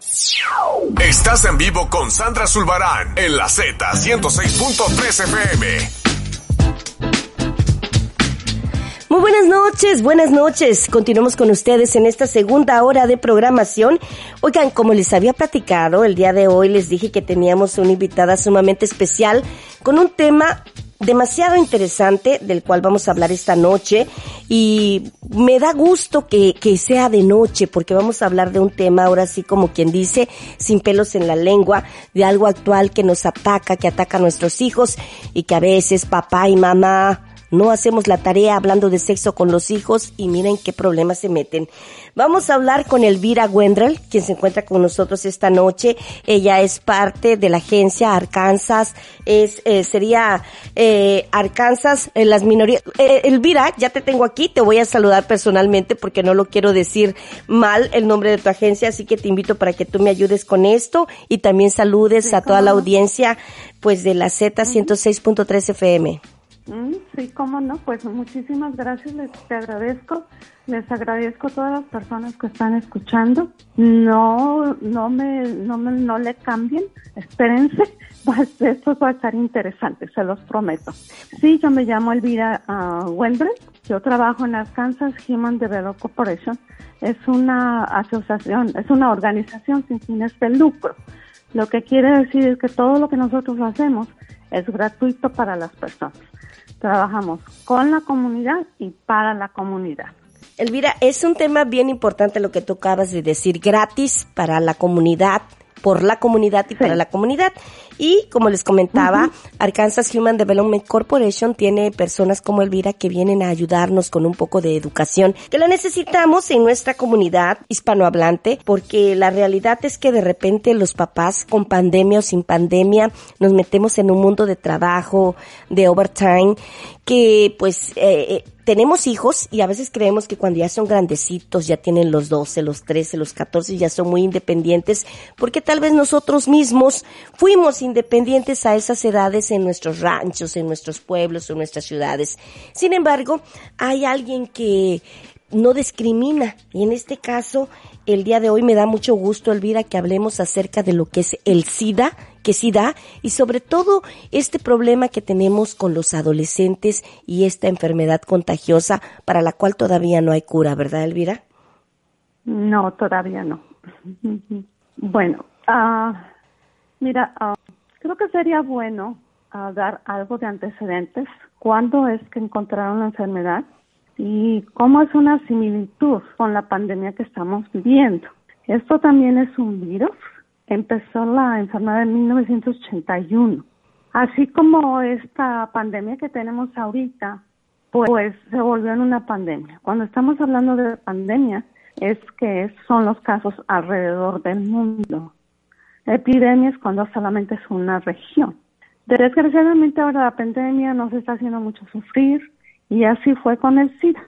Estás en vivo con Sandra Zulbarán en la Z 106.3 FM. Muy buenas noches, buenas noches. Continuamos con ustedes en esta segunda hora de programación. Oigan, como les había platicado, el día de hoy les dije que teníamos una invitada sumamente especial con un tema demasiado interesante del cual vamos a hablar esta noche y me da gusto que, que sea de noche porque vamos a hablar de un tema ahora sí como quien dice sin pelos en la lengua de algo actual que nos ataca, que ataca a nuestros hijos y que a veces papá y mamá no hacemos la tarea hablando de sexo con los hijos y miren qué problemas se meten. Vamos a hablar con Elvira Wendrell, quien se encuentra con nosotros esta noche. Ella es parte de la agencia Arkansas, es, eh, sería eh, Arkansas en las minorías. Eh, Elvira, ya te tengo aquí, te voy a saludar personalmente porque no lo quiero decir mal el nombre de tu agencia, así que te invito para que tú me ayudes con esto y también saludes a toda la audiencia pues de la Z 106.3 FM. Mm, sí, cómo no, pues muchísimas gracias, les te agradezco, les agradezco a todas las personas que están escuchando. No, no me, no me, no le cambien, espérense, pues esto va a estar interesante, se los prometo. Sí, yo me llamo Elvira uh, yo trabajo en Arkansas Human Development Corporation, es una asociación, es una organización sin fines de lucro. Lo que quiere decir es que todo lo que nosotros hacemos es gratuito para las personas. Trabajamos con la comunidad y para la comunidad. Elvira, es un tema bien importante lo que tú acabas de decir, gratis para la comunidad, por la comunidad y para la comunidad. Y como les comentaba, Arkansas Human Development Corporation tiene personas como Elvira que vienen a ayudarnos con un poco de educación que la necesitamos en nuestra comunidad hispanohablante porque la realidad es que de repente los papás con pandemia o sin pandemia nos metemos en un mundo de trabajo, de overtime, que pues eh, eh tenemos hijos y a veces creemos que cuando ya son grandecitos, ya tienen los 12, los 13, los 14, ya son muy independientes, porque tal vez nosotros mismos fuimos independientes a esas edades en nuestros ranchos, en nuestros pueblos, en nuestras ciudades. Sin embargo, hay alguien que no discrimina y en este caso el día de hoy me da mucho gusto, Elvira, que hablemos acerca de lo que es el SIDA, que sí da, y sobre todo este problema que tenemos con los adolescentes y esta enfermedad contagiosa para la cual todavía no hay cura, ¿verdad, Elvira? No, todavía no. Bueno, ah, mira, ah, creo que sería bueno ah, dar algo de antecedentes. ¿Cuándo es que encontraron la enfermedad? y cómo es una similitud con la pandemia que estamos viviendo. Esto también es un virus. Empezó la enfermedad en 1981. Así como esta pandemia que tenemos ahorita, pues se volvió en una pandemia. Cuando estamos hablando de pandemia, es que son los casos alrededor del mundo. Epidemia es cuando solamente es una región. Desgraciadamente ahora la pandemia nos está haciendo mucho sufrir, y así fue con el SIDA.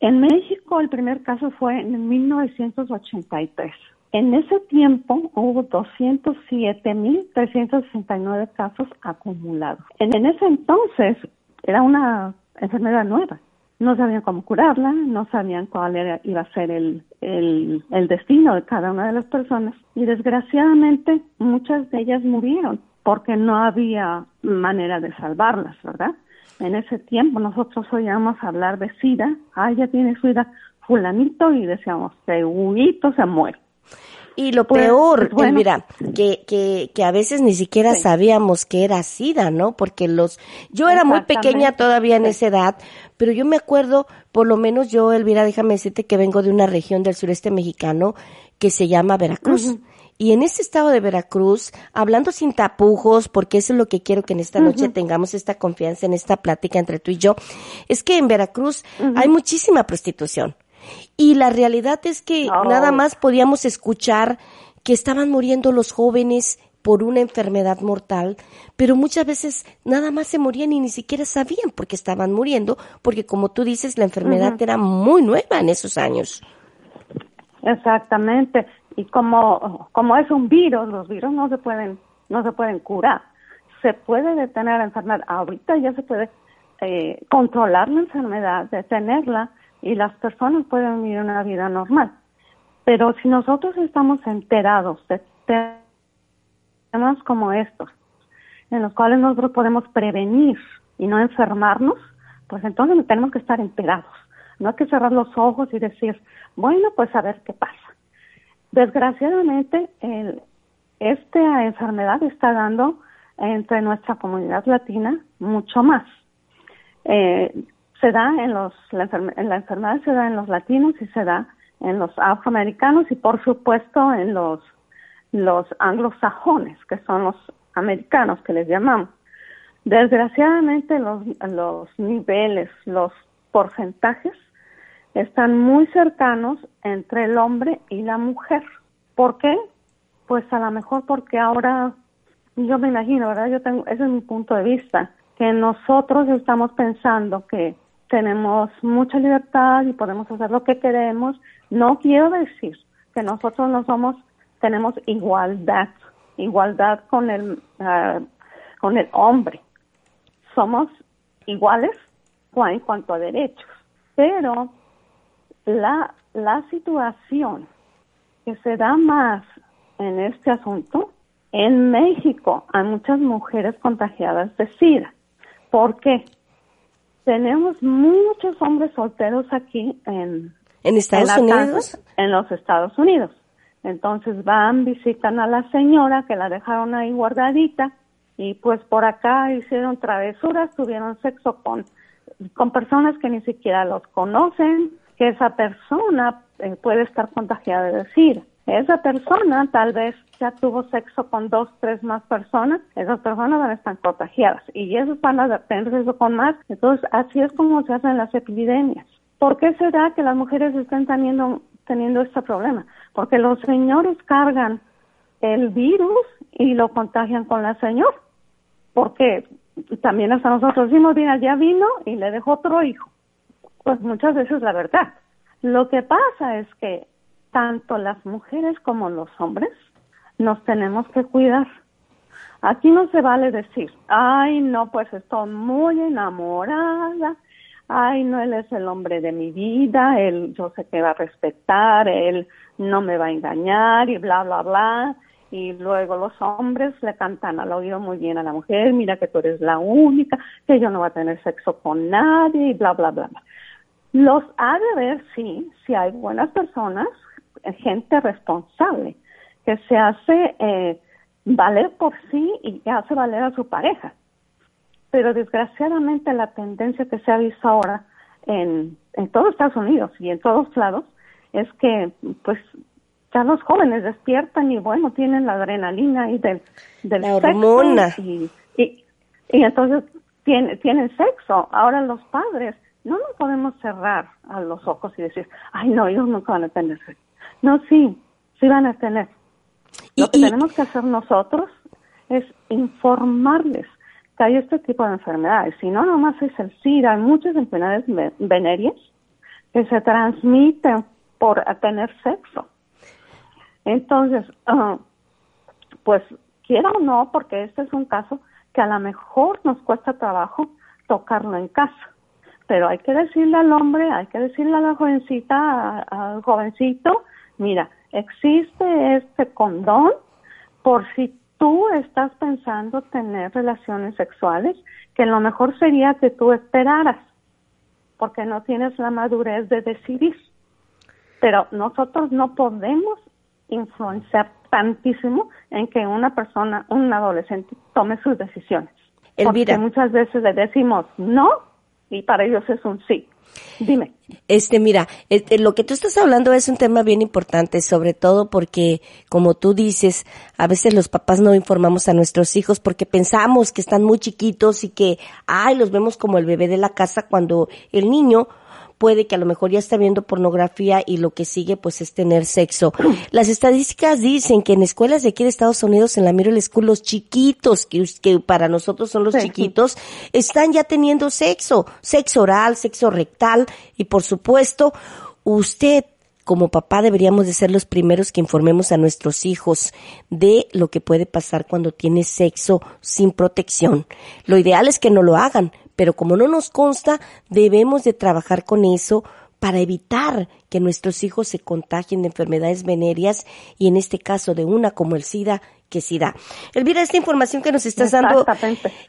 En México el primer caso fue en 1983. En ese tiempo hubo 207.369 casos acumulados. En ese entonces era una enfermedad nueva. No sabían cómo curarla, no sabían cuál era, iba a ser el, el, destino de cada una de las personas. Y desgraciadamente muchas de ellas murieron porque no había manera de salvarlas, ¿verdad? En ese tiempo nosotros oíamos hablar de SIDA, ah, ya tiene SIDA fulanito y decíamos, segurito se muere. Y lo pues, peor, pues mira, que, que, que a veces ni siquiera sabíamos que era SIDA, ¿no? Porque los, yo era muy pequeña todavía en esa edad, pero yo me acuerdo, por lo menos yo, Elvira, déjame decirte que vengo de una región del sureste mexicano que se llama Veracruz. Y en este estado de Veracruz, hablando sin tapujos, porque eso es lo que quiero que en esta noche tengamos esta confianza en esta plática entre tú y yo, es que en Veracruz hay muchísima prostitución. Y la realidad es que nada más podíamos escuchar que estaban muriendo los jóvenes por una enfermedad mortal, pero muchas veces nada más se morían y ni siquiera sabían por qué estaban muriendo, porque como tú dices, la enfermedad era muy nueva en esos años. Exactamente y como, como es un virus, los virus no se pueden, no se pueden curar. Se puede detener la enfermedad. Ahorita ya se puede eh, controlar la enfermedad, detenerla y las personas pueden vivir una vida normal. Pero si nosotros estamos enterados de temas como estos, en los cuales nosotros podemos prevenir y no enfermarnos, pues entonces tenemos que estar enterados. No hay que cerrar los ojos y decir, bueno, pues a ver qué pasa. Desgraciadamente, el, esta enfermedad está dando entre nuestra comunidad latina mucho más. Eh, se da en los, la, la enfermedad se da en los latinos y se da en los afroamericanos y por supuesto en los, los anglosajones, que son los americanos que les llamamos. Desgraciadamente los, los niveles, los porcentajes están muy cercanos entre el hombre y la mujer. ¿Por qué? Pues a lo mejor porque ahora, yo me imagino, ¿verdad? Yo tengo, ese es mi punto de vista, que nosotros estamos pensando que tenemos mucha libertad y podemos hacer lo que queremos. No quiero decir que nosotros no somos, tenemos igualdad, igualdad con el, uh, con el hombre. Somos iguales en cuanto a derechos, pero la, la situación que se da más en este asunto, en México hay muchas mujeres contagiadas de SIDA. ¿Por qué? Tenemos muchos hombres solteros aquí en, ¿En Estados Unidos. en los Estados Unidos. Entonces van, visitan a la señora que la dejaron ahí guardadita y pues por acá hicieron travesuras, tuvieron sexo con, con personas que ni siquiera los conocen, que esa persona eh, puede estar contagiada de decir. Esa persona tal vez ya tuvo sexo con dos, tres más personas, esas personas van a estar contagiadas y esos van a tener sexo con más. Entonces, así es como se hacen las epidemias. ¿Por qué será que las mujeres están teniendo, teniendo este problema? Porque los señores cargan el virus y lo contagian con la señora. Porque también hasta nosotros decimos, mira, ya vino y le dejó otro hijo pues muchas veces la verdad. Lo que pasa es que tanto las mujeres como los hombres nos tenemos que cuidar. Aquí no se vale decir, ay, no, pues estoy muy enamorada, ay, no, él es el hombre de mi vida, él, yo sé que va a respetar, él no me va a engañar y bla, bla, bla. Y luego los hombres le cantan al oído muy bien a la mujer, mira que tú eres la única, que yo no voy a tener sexo con nadie y bla, bla, bla. Los ha de ver, sí, si hay buenas personas, gente responsable, que se hace eh, valer por sí y que hace valer a su pareja. Pero desgraciadamente la tendencia que se ha visto ahora en, en todos Estados Unidos y en todos lados es que pues ya los jóvenes despiertan y bueno, tienen la adrenalina y del, del la hormona. y, y, y, entonces tienen, tienen sexo. Ahora los padres no nos podemos cerrar a los ojos y decir, ay, no, ellos nunca van a tener sexo. No, sí, sí van a tener. Lo que tenemos que hacer nosotros es informarles que hay este tipo de enfermedades. Si no, nomás es el SIDA, hay muchas enfermedades venéreas que se transmiten por tener sexo. Entonces, uh, pues quiera o no, porque este es un caso que a lo mejor nos cuesta trabajo tocarlo en casa pero hay que decirle al hombre, hay que decirle a la jovencita, al jovencito, mira, existe este condón por si tú estás pensando tener relaciones sexuales, que lo mejor sería que tú esperaras, porque no tienes la madurez de decidir. Pero nosotros no podemos influenciar tantísimo en que una persona, un adolescente, tome sus decisiones. Porque muchas veces le decimos no y para ellos es un sí. Dime. Este, mira, este, lo que tú estás hablando es un tema bien importante, sobre todo porque, como tú dices, a veces los papás no informamos a nuestros hijos porque pensamos que están muy chiquitos y que, ay, los vemos como el bebé de la casa cuando el niño puede que a lo mejor ya está viendo pornografía y lo que sigue pues es tener sexo. Las estadísticas dicen que en escuelas de aquí de Estados Unidos, en la Middle School, los chiquitos, que, que para nosotros son los chiquitos, están ya teniendo sexo, sexo oral, sexo rectal y por supuesto, usted como papá deberíamos de ser los primeros que informemos a nuestros hijos de lo que puede pasar cuando tiene sexo sin protección. Lo ideal es que no lo hagan, pero como no nos consta, debemos de trabajar con eso para evitar que nuestros hijos se contagien de enfermedades venéreas y en este caso de una como el SIDA que sí da. Elvira, esta información que nos estás dando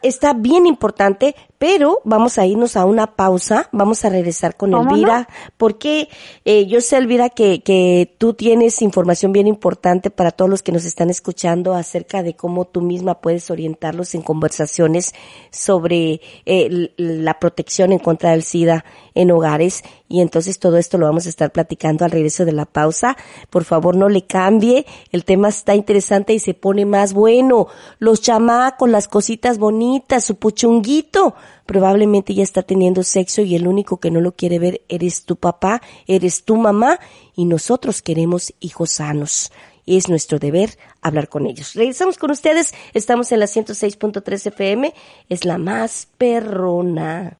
está bien importante, pero vamos a irnos a una pausa, vamos a regresar con Elvira, porque eh, yo sé, Elvira, que, que tú tienes información bien importante para todos los que nos están escuchando acerca de cómo tú misma puedes orientarlos en conversaciones sobre eh, la protección en contra del SIDA en hogares. Y entonces todo esto lo vamos a platicando al regreso de la pausa. Por favor, no le cambie, el tema está interesante y se pone más bueno. Los chamacos, las cositas bonitas, su puchunguito, probablemente ya está teniendo sexo y el único que no lo quiere ver eres tu papá, eres tu mamá y nosotros queremos hijos sanos. Es nuestro deber hablar con ellos. Regresamos con ustedes. Estamos en la 106.3 FM. Es la más perrona.